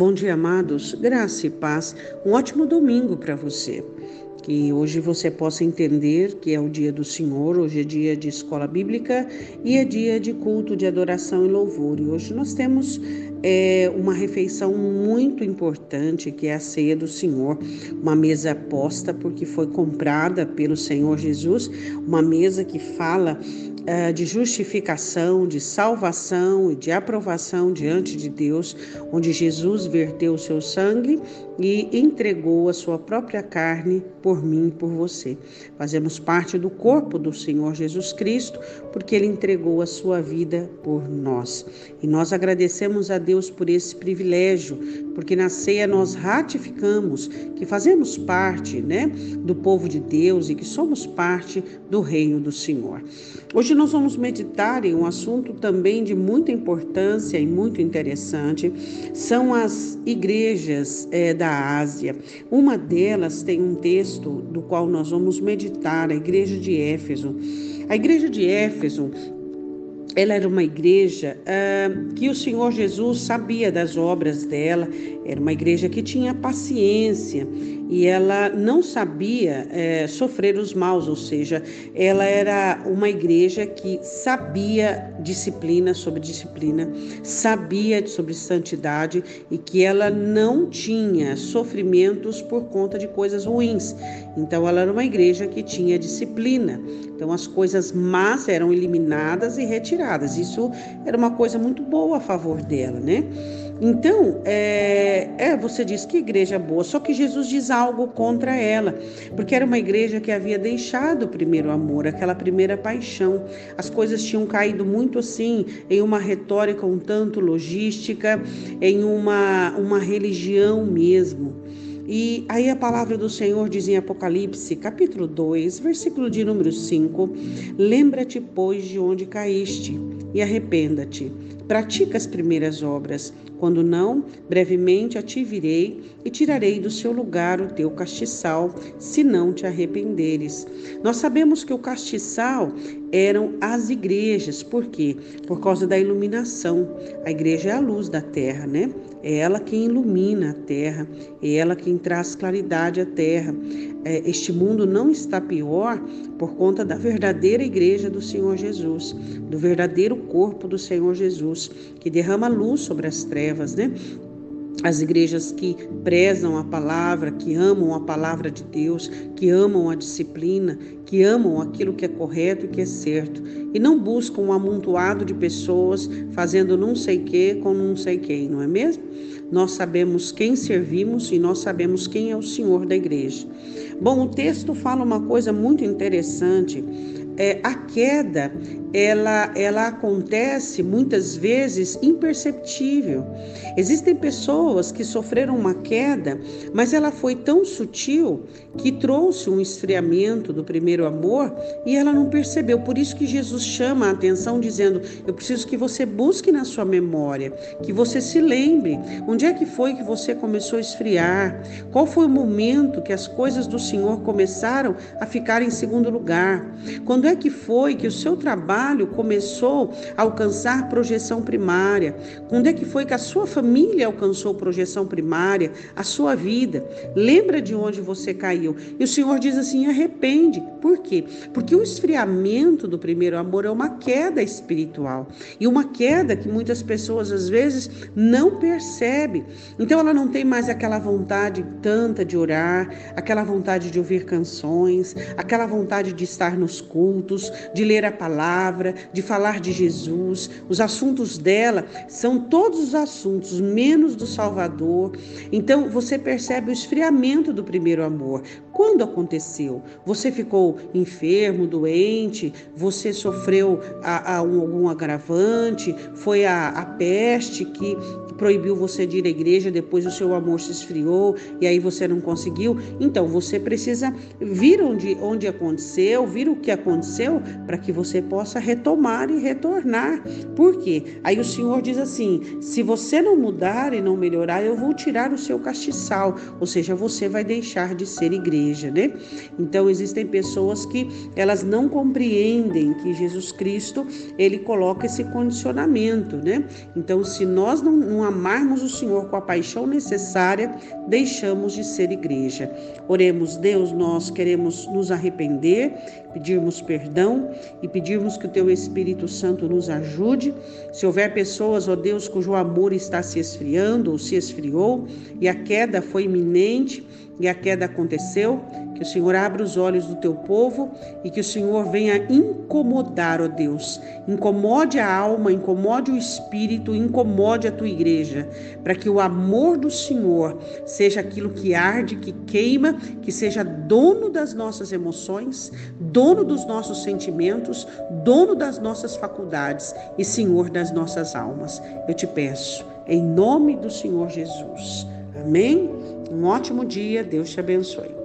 Bom dia, amados. Graça e paz. Um ótimo domingo para você. Que hoje você possa entender que é o dia do Senhor, hoje é dia de escola bíblica e é dia de culto de adoração e louvor. E hoje nós temos é, uma refeição muito importante que é a ceia do Senhor, uma mesa posta porque foi comprada pelo Senhor Jesus, uma mesa que fala é, de justificação, de salvação e de aprovação diante de Deus, onde Jesus verteu o seu sangue e entregou a sua própria carne por mim e por você. Fazemos parte do corpo do Senhor Jesus Cristo, porque ele entregou a sua vida por nós. E nós agradecemos a Deus por esse privilégio, porque na ceia nós ratificamos que fazemos parte, né, do povo de Deus e que somos parte do reino do Senhor. Hoje nós vamos meditar em um assunto também de muita importância e muito interessante, são as igrejas é, da Ásia. Uma delas tem um texto do qual nós vamos meditar, a igreja de Éfeso. A igreja de Éfeso ela era uma igreja uh, que o Senhor Jesus sabia das obras dela, era uma igreja que tinha paciência e ela não sabia é, sofrer os maus, ou seja, ela era uma igreja que sabia disciplina sobre disciplina, sabia sobre santidade e que ela não tinha sofrimentos por conta de coisas ruins. Então, ela era uma igreja que tinha disciplina. Então, as coisas más eram eliminadas e retiradas. Isso era uma coisa muito boa a favor dela, né? Então, é, é, você diz que igreja boa, só que Jesus diz contra ela, porque era uma igreja que havia deixado o primeiro amor, aquela primeira paixão. As coisas tinham caído muito assim, em uma retórica um tanto logística, em uma, uma religião mesmo. E aí a palavra do Senhor diz em Apocalipse, capítulo 2, versículo de número 5: Lembra-te, pois, de onde caíste, e arrependa-te. Pratica as primeiras obras. Quando não, brevemente a te virei e tirarei do seu lugar o teu castiçal, se não te arrependeres. Nós sabemos que o castiçal eram as igrejas, por quê? Por causa da iluminação. A igreja é a luz da terra, né? É ela quem ilumina a terra, é ela quem traz claridade à terra. É, este mundo não está pior por conta da verdadeira igreja do Senhor Jesus, do verdadeiro corpo do Senhor Jesus, que derrama luz sobre as trevas né? As igrejas que prezam a palavra, que amam a palavra de Deus, que amam a disciplina, que amam aquilo que é correto e que é certo, e não buscam um amontoado de pessoas fazendo não sei que com não sei quem, não é mesmo? Nós sabemos quem servimos e nós sabemos quem é o Senhor da igreja. Bom, o texto fala uma coisa muito interessante. É, a queda ela, ela acontece muitas vezes imperceptível. Existem pessoas que sofreram uma queda, mas ela foi tão sutil que trouxe um esfriamento do primeiro amor e ela não percebeu. Por isso que Jesus chama a atenção dizendo: "Eu preciso que você busque na sua memória, que você se lembre onde é que foi que você começou a esfriar, qual foi o momento que as coisas do Senhor começaram a ficar em segundo lugar, quando é que foi que o seu trabalho começou a alcançar projeção primária? Quando é que foi que a sua família alcançou projeção primária? A sua vida? Lembra de onde você caiu? E o Senhor diz assim: arrepende. Por quê? Porque o esfriamento do primeiro amor é uma queda espiritual e uma queda que muitas pessoas às vezes não percebem. Então ela não tem mais aquela vontade tanta de orar, aquela vontade de ouvir canções, aquela vontade de estar nos cultos, de ler a palavra de falar de Jesus. Os assuntos dela são todos os assuntos, menos do Salvador. Então você percebe o esfriamento do primeiro amor. Quando aconteceu? Você ficou enfermo, doente? Você sofreu a, a um, algum agravante? Foi a, a peste que proibiu você de ir à igreja, depois o seu amor se esfriou e aí você não conseguiu. Então você precisa vir onde, onde aconteceu, vir o que aconteceu, para que você possa retomar e retornar. Por quê? Aí o Senhor diz assim: se você não mudar e não melhorar, eu vou tirar o seu castiçal, ou seja, você vai deixar de ser igreja. né? Então existem pessoas que elas não compreendem que Jesus Cristo ele coloca esse condicionamento, né? Então, se nós não, não amarmos o Senhor com a paixão necessária, deixamos de ser igreja. Oremos, Deus, nós queremos nos arrepender, pedirmos perdão e pedirmos que o Teu Espírito Santo nos ajude. Se houver pessoas, ó Deus, cujo amor está se esfriando ou se esfriou e a queda foi iminente e a queda aconteceu, que o Senhor abra os olhos do teu povo e que o Senhor venha incomodar, ó Deus. Incomode a alma, incomode o espírito, incomode a tua igreja, para que o amor do Senhor seja aquilo que arde, que queima, que seja dono das nossas emoções, dono dos nossos sentimentos, dono das nossas faculdades e Senhor das nossas almas. Eu te peço, em nome do Senhor Jesus. Amém? Um ótimo dia, Deus te abençoe.